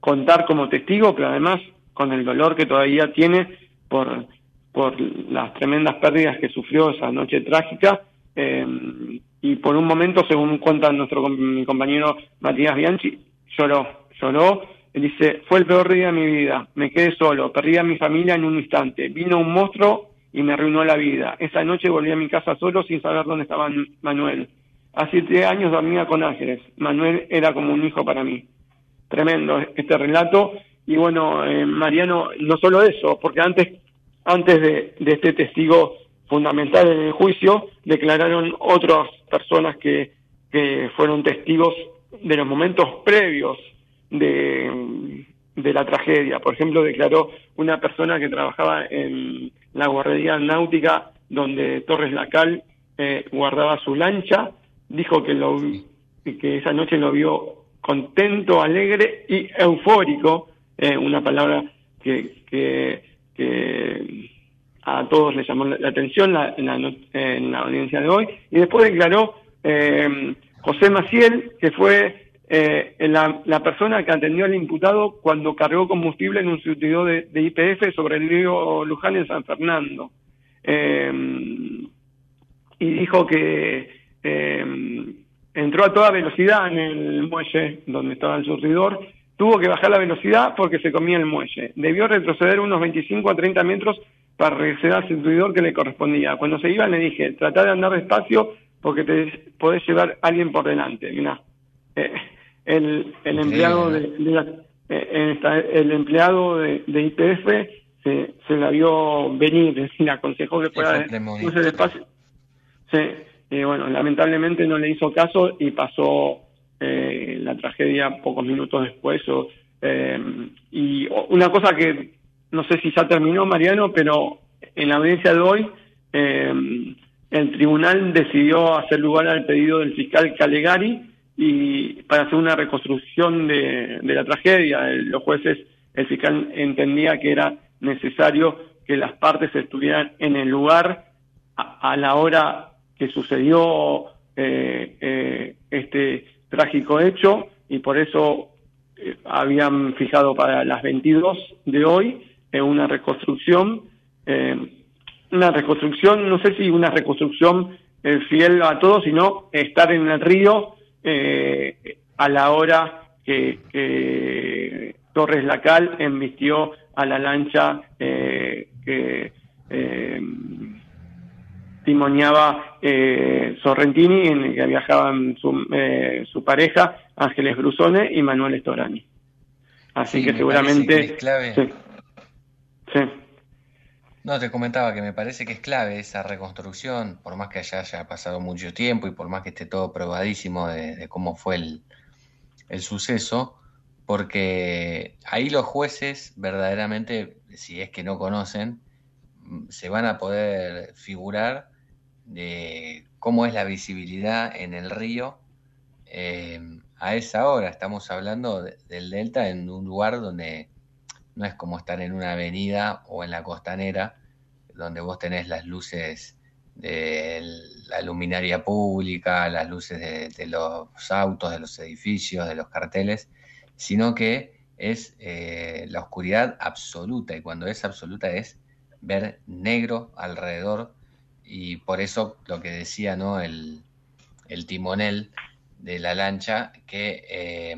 contar como testigo, pero además con el dolor que todavía tiene por, por las tremendas pérdidas que sufrió esa noche trágica. Eh, y por un momento, según cuenta nuestro mi compañero Matías Bianchi, lloró, lloró. Él dice, fue el peor día de mi vida, me quedé solo, perdí a mi familia en un instante, vino un monstruo y me arruinó la vida. Esa noche volví a mi casa solo sin saber dónde estaba Manuel. Hace siete años dormía con Ángeles. Manuel era como un hijo para mí tremendo este relato. Y bueno, eh, Mariano, no solo eso, porque antes, antes de, este testigo fundamental en el juicio, declararon otras personas que, que fueron testigos de los momentos previos de, de la tragedia. Por ejemplo, declaró una persona que trabajaba en la guardería náutica donde Torres Lacal eh, guardaba su lancha, dijo que, lo, que esa noche lo vio contento, alegre y eufórico, eh, una palabra que, que, a todos les llamó la atención en, la, audiencia de hoy, y después declaró eh, José Maciel, que fue eh, la, persona que atendió al imputado cuando cargó combustible en un surtidor de, IPF sobre el río Luján en San Fernando. Eh, y dijo que eh, entró a toda velocidad en el muelle donde estaba el surtidor, tuvo que bajar la velocidad porque se comía el muelle. Debió retroceder unos 25 a 30 metros para regresar al surtidor que le correspondía. Cuando se iba le dije, trata de andar despacio porque te podés llevar a alguien por delante. Mirá el, el empleado de, la, eh, el empleado de, IPF se, se, la vio venir, le aconsejó que fuera de despacio. Sí, y bueno, lamentablemente no le hizo caso y pasó eh, la tragedia pocos minutos después. O, eh, y una cosa que no sé si ya terminó, Mariano, pero en la audiencia de hoy el tribunal decidió hacer lugar al pedido del fiscal Calegari y para hacer una reconstrucción de, la tragedia. Los jueces, el fiscal entendía que era necesario que las partes estuvieran en el lugar a, la hora que sucedió eh, eh, este trágico hecho y por eso eh, habían fijado para las 22 de hoy una reconstrucción, una reconstrucción, no sé si una reconstrucción fiel a todos, sino estar en el río eh, a la hora que, Torres Lacal emitió a la lancha eh, que eh, timoniaba eh, Sorrentini, en el que viajaban su, eh, su pareja, Ángeles Brusone y Manuel Estorani. Así que seguramente... es clave. sí. No, te comentaba que me parece que es clave esa reconstrucción, por más que haya, haya pasado mucho tiempo y por más que esté todo probadísimo de, cómo fue el, suceso, porque ahí los jueces verdaderamente, si es que no conocen, se van a poder figurar de cómo es la visibilidad en el río eh, a esa hora. Estamos hablando del delta en un lugar donde no es como estar en una avenida o en la costanera, donde vos tenés las luces de la luminaria pública, las luces de, los autos, de los edificios, de los carteles, sino que es eh, la oscuridad absoluta y cuando es absoluta es ver negro alrededor y por eso lo que decía ¿no? el, timonel de la lancha que eh,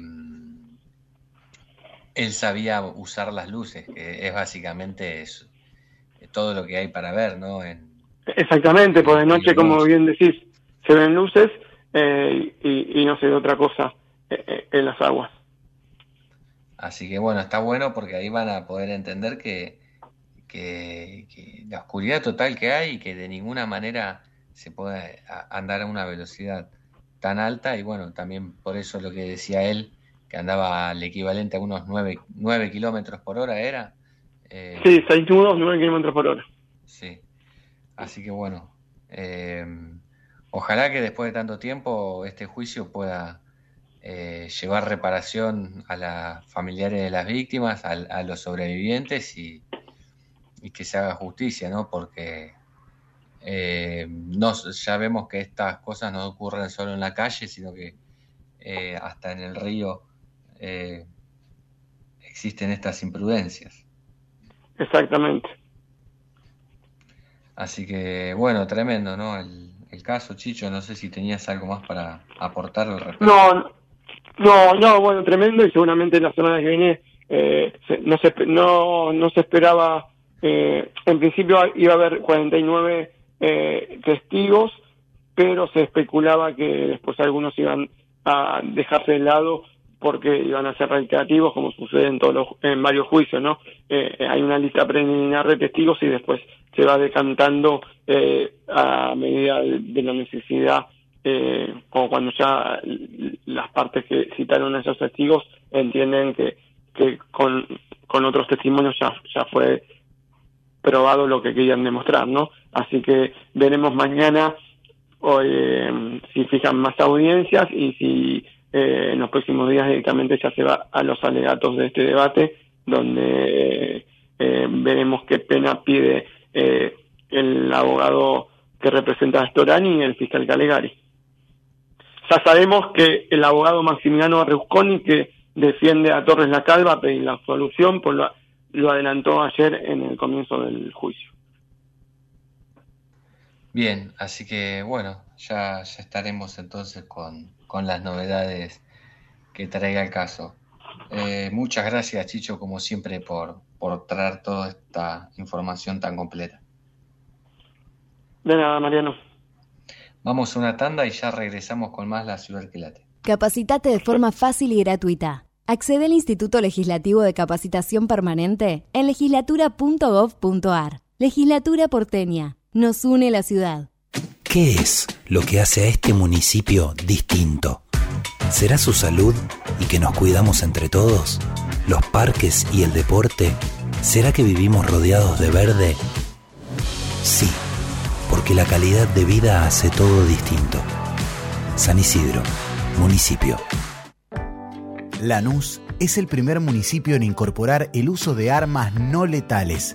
él sabía usar las luces, que es básicamente eso, todo lo que hay para ver, ¿no? Exactamente, por de noche, como bien decís, se ven luces eh, y, no se ve otra cosa eh, eh, en las aguas. Así que bueno, está bueno porque ahí van a poder entender que, que, la oscuridad total que hay y que de ninguna manera se puede andar a una velocidad tan alta y bueno, también por eso lo que decía él, que andaba al equivalente a unos 9, 9 kilómetros por hora, ¿era? Eh, sí, 6 nudos, 9 kilómetros por hora. Sí. Así que bueno, eh, ojalá que después de tanto tiempo este juicio pueda eh, llevar reparación a las familiares de las víctimas, a, los sobrevivientes y, y, que se haga justicia, ¿no? Porque no, ya vemos que estas cosas no ocurren solo en la calle, sino que hasta en el río eh, existen estas imprudencias. Exactamente. Así que, bueno, tremendo, ¿no? El, caso, Chicho, no sé si tenías algo más para aportar al respecto. No, no, no, bueno, tremendo y seguramente la semana que viene eh, no, se, no, no se esperaba, eh, en principio iba a haber 49 eh, testigos, pero se especulaba que después algunos iban a dejarse de lado porque iban a ser reiterativos, como sucede en todos los, en varios juicios, ¿no? Eh, hay una lista preliminar de testigos y después se va decantando eh, a medida de, la necesidad, eh, o cuando ya las partes que citaron a esos testigos entienden que, que con, con otros testimonios ya, ya fue probado lo que querían demostrar, ¿no? Así que veremos mañana eh, si fijan más audiencias y si eh, en los próximos días directamente ya se va a los alegatos de este debate, donde eh, veremos qué pena pide eh, el abogado que representa a Storani y el fiscal Calegari. ya sabemos que el abogado Maximiliano Reusconi, que defiende a Torres La Calva, pedir la absolución, pues lo, lo adelantó ayer en el comienzo del juicio. Bien, así que bueno, ya, ya estaremos entonces con, con las novedades que traiga el caso. Eh, muchas gracias, Chicho, como siempre, por, por traer toda esta información tan completa. De nada, Mariano. Vamos a una tanda y ya regresamos con más La Ciudad que Late. Capacitate de forma fácil y gratuita. Accede al Instituto Legislativo de Capacitación Permanente en legislatura.gov.ar. Legislatura porteña. Nos une la ciudad. ¿Qué es lo que hace a este municipio distinto? ¿Será su salud y que nos cuidamos entre todos? ¿Los parques y el deporte? ¿Será que vivimos rodeados de verde? Sí, porque la calidad de vida hace todo distinto. San Isidro, municipio. Lanús es el primer municipio en incorporar el uso de armas no letales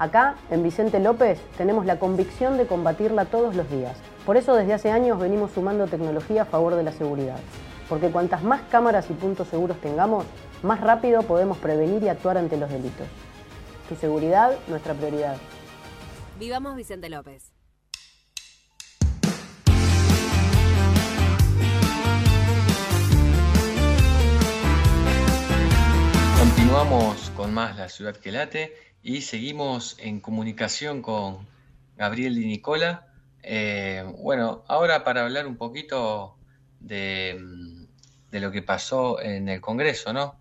Acá, en Vicente López, tenemos la convicción de combatirla todos los días. Por eso desde hace años venimos sumando tecnología a favor de la seguridad. Porque cuantas más cámaras y puntos seguros tengamos, más rápido podemos prevenir y actuar ante los delitos. Tu seguridad, nuestra prioridad. Vivamos Vicente López. Continuamos con más La Ciudad que Late y seguimos en comunicación con Gabriel Di Nicola. Eh, bueno, ahora para hablar un poquito de, de, lo que pasó en el Congreso, ¿no?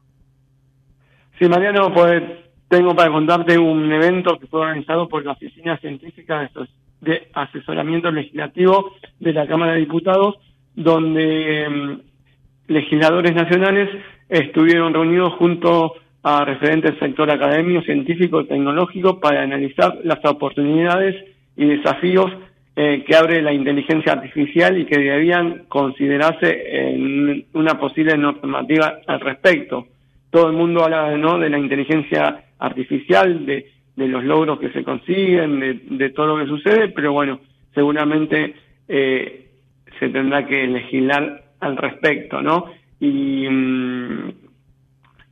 Sí, Mariano, pues tengo para contarte un evento que fue organizado por la Oficina Científica de Asesoramiento Legislativo de la Cámara de Diputados, donde mm, legisladores nacionales estuvieron reunidos junto a referentes del sector académico, científico y tecnológico para analizar las oportunidades y desafíos eh, que abre la inteligencia artificial y que debían considerarse en una posible normativa al respecto. Todo el mundo habla ¿no? de la inteligencia artificial, de, de los logros que se consiguen, de, de, todo lo que sucede, pero bueno, seguramente eh, se tendrá que legislar al respecto, ¿no? Y mm,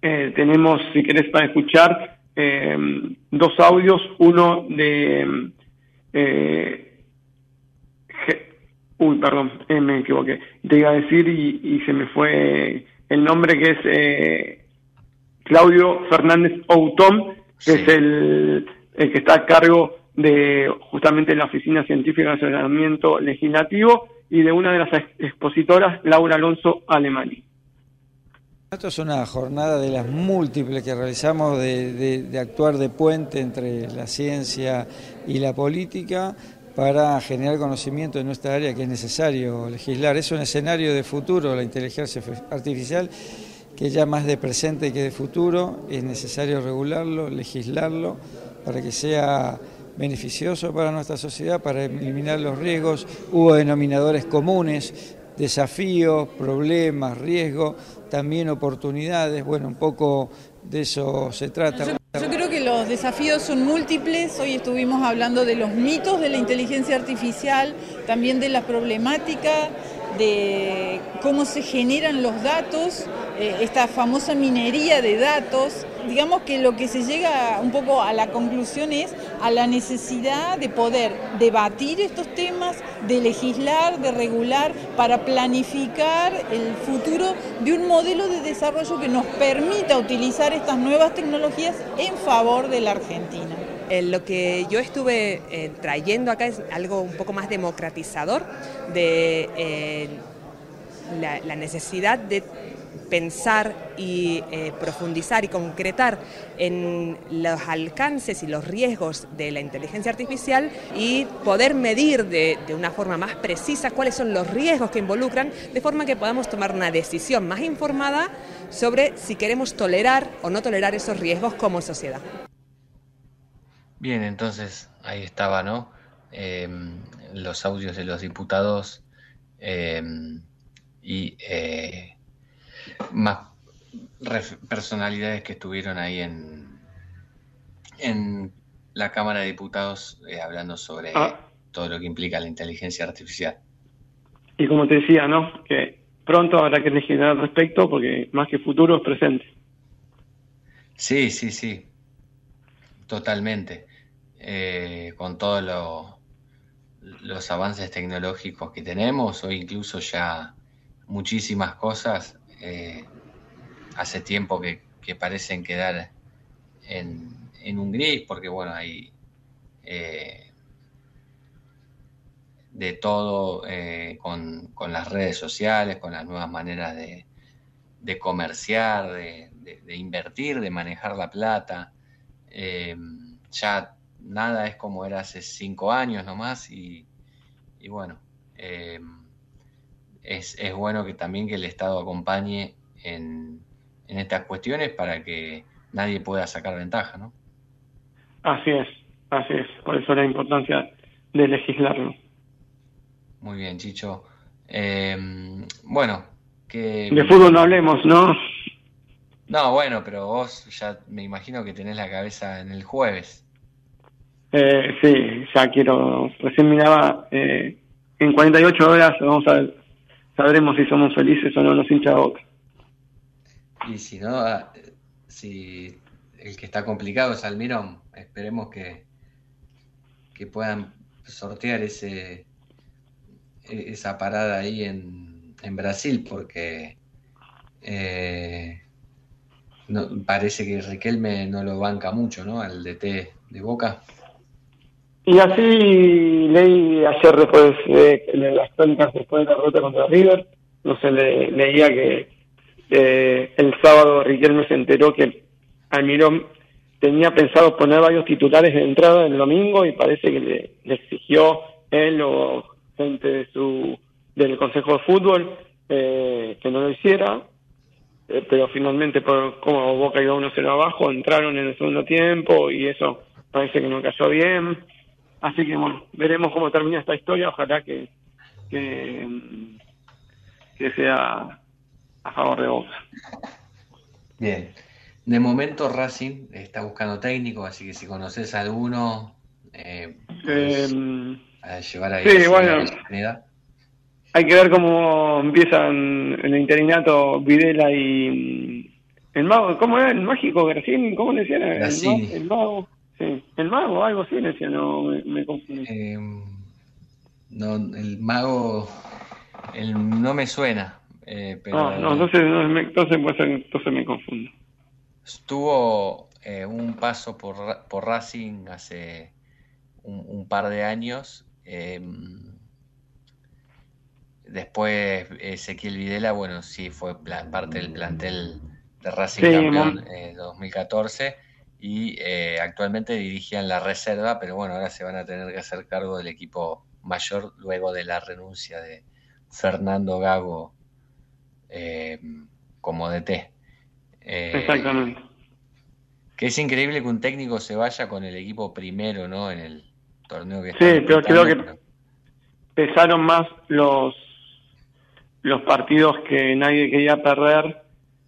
eh, tenemos, si querés, para escuchar eh, dos audios, uno de... Eh, uy, perdón, eh, me equivoqué. Te iba a decir y, y, se me fue el nombre que es eh, Claudio Fernández Outón, que es el, el, que está a cargo de justamente la Oficina Científica de Asesoramiento Legislativo y de una de las expositoras, Laura Alonso Alemani. Esto es una jornada de las múltiples que realizamos de, actuar de puente entre la ciencia y la política para generar conocimiento en nuestra área que es necesario legislar. Es un escenario de futuro, la inteligencia artificial, que ya más de presente que de futuro, es necesario regularlo, legislarlo, para que sea beneficioso para nuestra sociedad, para eliminar los riesgos. Hubo denominadores comunes, desafíos, problemas, riesgos, también oportunidades. Bueno, un poco de eso se trata. Yo, creo que los desafíos son múltiples. Hoy estuvimos hablando de los mitos de la inteligencia artificial, también de la problemática de cómo se generan los datos, eh, esta famosa minería de datos. Digamos que lo que se llega un poco a la conclusión es a la necesidad de poder debatir estos temas, de legislar, de regular, para planificar el futuro de un modelo de desarrollo que nos permita utilizar estas nuevas tecnologías en favor de la Argentina. Eh, lo que yo estuve eh, trayendo acá es algo un poco más democratizador de eh, la, la, necesidad de pensar y eh, profundizar y concretar en los alcances y los riesgos de la inteligencia artificial y poder medir de, de, una forma más precisa cuáles son los riesgos que involucran, de forma que podamos tomar una decisión más informada sobre si queremos tolerar o no tolerar esos riesgos como sociedad. Bien, entonces ahí estaba, ¿no? Eh, los audios de los diputados eh, y eh, más personalidades que estuvieron ahí en, en la Cámara de Diputados eh, hablando sobre Ah. todo lo que implica la inteligencia artificial. Y como te decía, ¿no? Que pronto habrá que legislar al respecto porque más que futuro es presente. Sí, sí, sí, totalmente. Eh, con todos lo- los avances tecnológicos que tenemos o incluso ya muchísimas cosas, eh, hace tiempo que, que parecen quedar en, en un gris porque bueno, hay eh, de todo eh, con, con las redes sociales, con las nuevas maneras de, de comerciar, de, de- invertir, de manejar la plata. Ya nada es como era hace cinco años nomás y, y bueno, es, es bueno que también que el Estado acompañe en, en estas cuestiones para que nadie pueda sacar ventaja, ¿no? Así es, así es. Por eso la importancia de legislarlo. Muy bien, Chicho. Eh, bueno, que... De fútbol no hablemos, ¿no? No, bueno, pero vos ya me imagino que tenés la cabeza en el jueves. Eh, sí, ya quiero. Recién miraba. Eh, en 48 horas vamos a ver, sabremos si somos felices o no los hinchas de boca. Y si no, ah, si el que está complicado es Almirón, esperemos que, que puedan sortear ese e- esa parada ahí en, en Brasil, porque eh, parece que Riquelme no lo banca mucho, ¿no? Al DT de Boca. Y así leí ayer después de, de las crónicas después de la derrota contra River, no sé, le- leía que eh, el sábado Riquelme se enteró que Almirón tenía pensado poner varios titulares de entrada el domingo y parece que le, le exigió él o gente de su del Consejo de Fútbol eh, que no lo hiciera, eh, pero finalmente por como Boca iba 1-0 abajo, entraron en el segundo tiempo y eso parece que no cayó bien. Así que bueno, veremos cómo termina esta historia, ojalá que, que, que sea a favor de Boca. Bien. De momento Racing está buscando técnico, así que si conoces a alguno, eh, Eh, a llevar ahí sí, bueno. hay que ver cómo empiezan el interinato Videla y mm, el mago, ¿cómo era? El mágico Gracini, ¿cómo le decían? El, el mago, el mago, algo así le no, me, me confundí. Eh, no, el mago el- no me suena, eh, pero No, no, entonces, no, me, entonces, puede ser- entonces me confundo. Tuvo eh, un paso por, por Racing hace un, un par de años. eh, después Ezequiel Videla, bueno, sí fue pla- parte del plantel de Racing Sí, campeón mon- eh, 2014 y eh, actualmente dirigían la reserva, pero bueno, ahora se van a tener que hacer cargo del equipo mayor luego de la renuncia de Fernando Gago eh, como DT. Eh, Exactamente. que es increíble que un técnico se vaya con el equipo primero, ¿no? En el torneo que Sí, pero creo que pesaron más los los partidos que nadie quería perder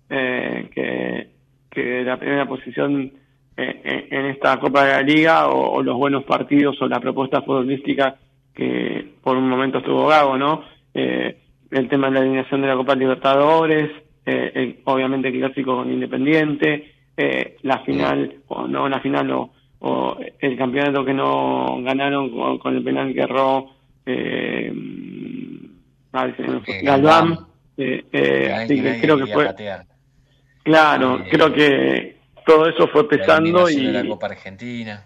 eh, que, que la primera posición en, en esta Copa de la Liga o, o los buenos partidos o la propuesta futbolística que por un momento estuvo Gago, ¿no? Eh, el tema de la alineación de la Copa Libertadores, eh, el- obviamente el clásico con Independiente, eh, la final, o no la final, o, o el campeonato que no ganaron con, con el penal que erró eh, a ver si me fue- Eh, Galván, eh, eh, sí, creo que fue, claro, creo que todo eso fue La pesando de la y, Copa Argentina.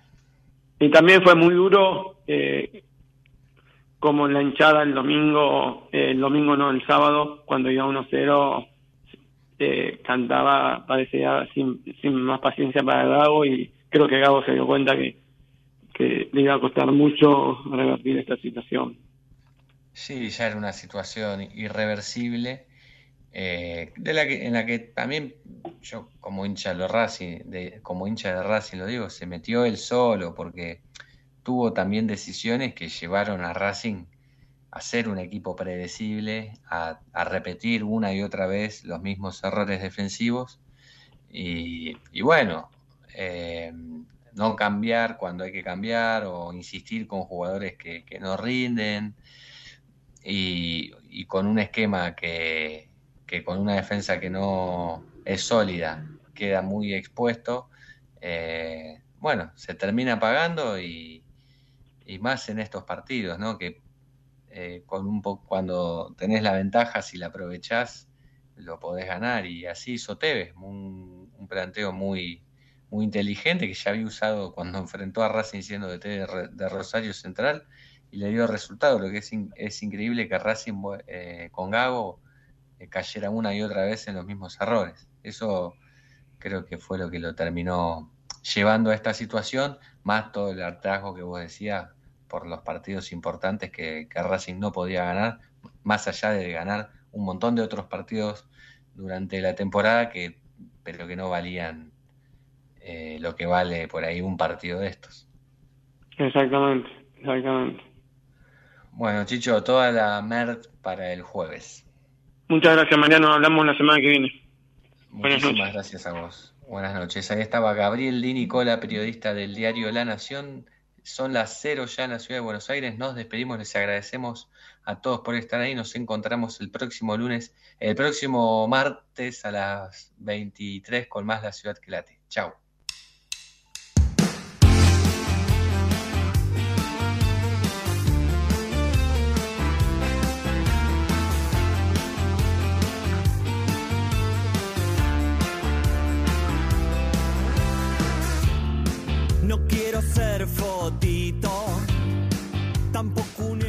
y también fue muy duro eh, como la hinchada el domingo, eh, el domingo no, el sábado, cuando iba 1-0, eh, cantaba, parecía sin, sin más paciencia para Gago y creo que Gago se dio cuenta que, que le iba a costar mucho revertir esta situación. Sí, ya era una situación irreversible, eh, de la que, en la que también yo como hincha de Racing, como hincha de Racing lo digo, se metió él solo porque tuvo también decisiones que llevaron a Racing a ser un equipo predecible, a, repetir una y otra vez los mismos errores defensivos. Y, bueno, eh, no cambiar cuando hay que cambiar o insistir con jugadores que, no rinden y, con un esquema que, con una defensa que no es sólida queda muy expuesto, eh, bueno, se termina pagando y, y más en estos partidos, ¿no? Que eh, con un poco, cuando tenés la ventaja, si la aprovechás, lo podés ganar. Y así hizo Tevez, un, planteo muy, muy inteligente que ya había usado cuando enfrentó a Racing siendo de, de Rosario Central y le dio resultado. Lo que es, es increíble que Racing eh, con Gago cayera una y otra vez en los mismos errores. Eso creo que fue lo que lo terminó llevando a esta situación, más todo el hartazgo que vos decías por los partidos importantes que, Racing no podía ganar, más allá de ganar un montón de otros partidos durante la temporada, que, pero que no valían eh, lo que vale por ahí un partido de estos. Exactamente, exactamente. Bueno, Chicho, toda la MERD para el jueves. Muchas gracias, Mariano. Hablamos la semana que viene. Muchísimas gracias a vos. Buenas noches. Ahí estaba Gabriel Di Nicola, periodista del diario La Nación, son las cero ya en la ciudad de Buenos Aires. Nos despedimos, les agradecemos a todos por estar ahí. Nos encontramos el próximo lunes, el próximo martes a las 23 con más La Ciudad que Late. Chao. quiero ser fotito, tampoco un